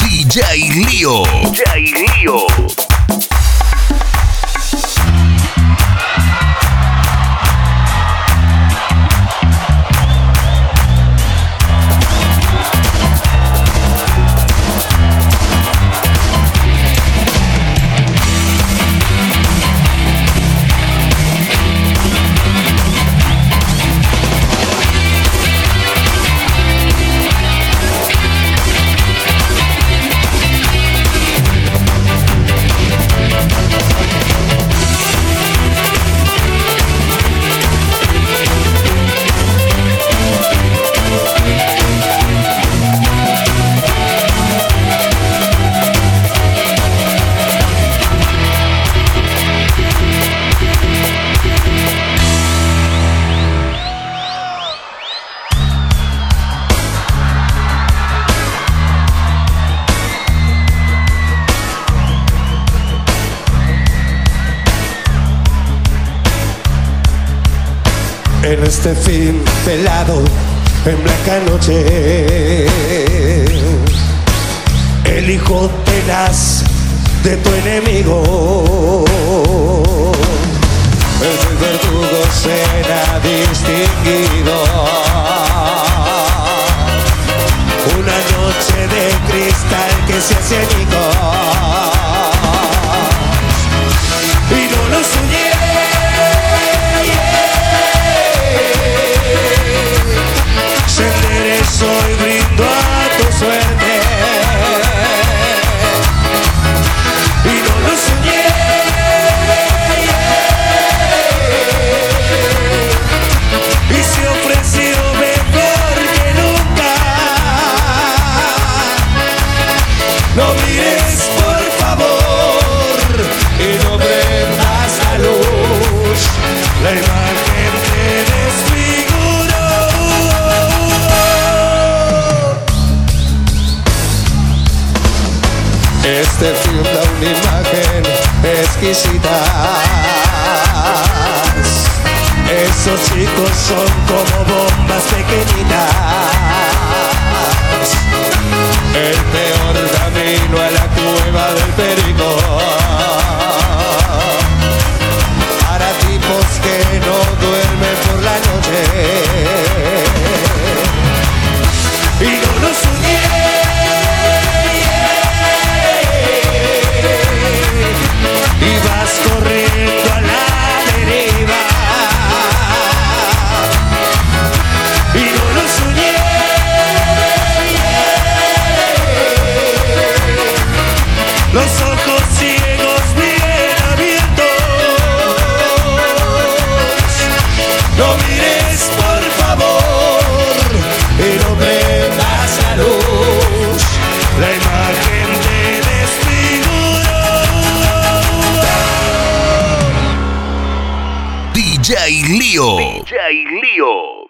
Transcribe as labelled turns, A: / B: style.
A: DJ Lío. DJ Lío.
B: En este fin pelado, en blanca noche, el hijo tenaz de tu enemigo. El verdugo será distinguido. Una noche de cristal que se hace añicos. No mires por favor y no prendas la luz. La imagen te desfiguró. Este film da una imagen exquisita. Esos chicos son como bombas pequeñitas. Los ojos ciegos bien abiertos. No mires por favor y no prendas la luz. La imagen te desfiguró.
A: DJ Lío.
C: DJ Lío.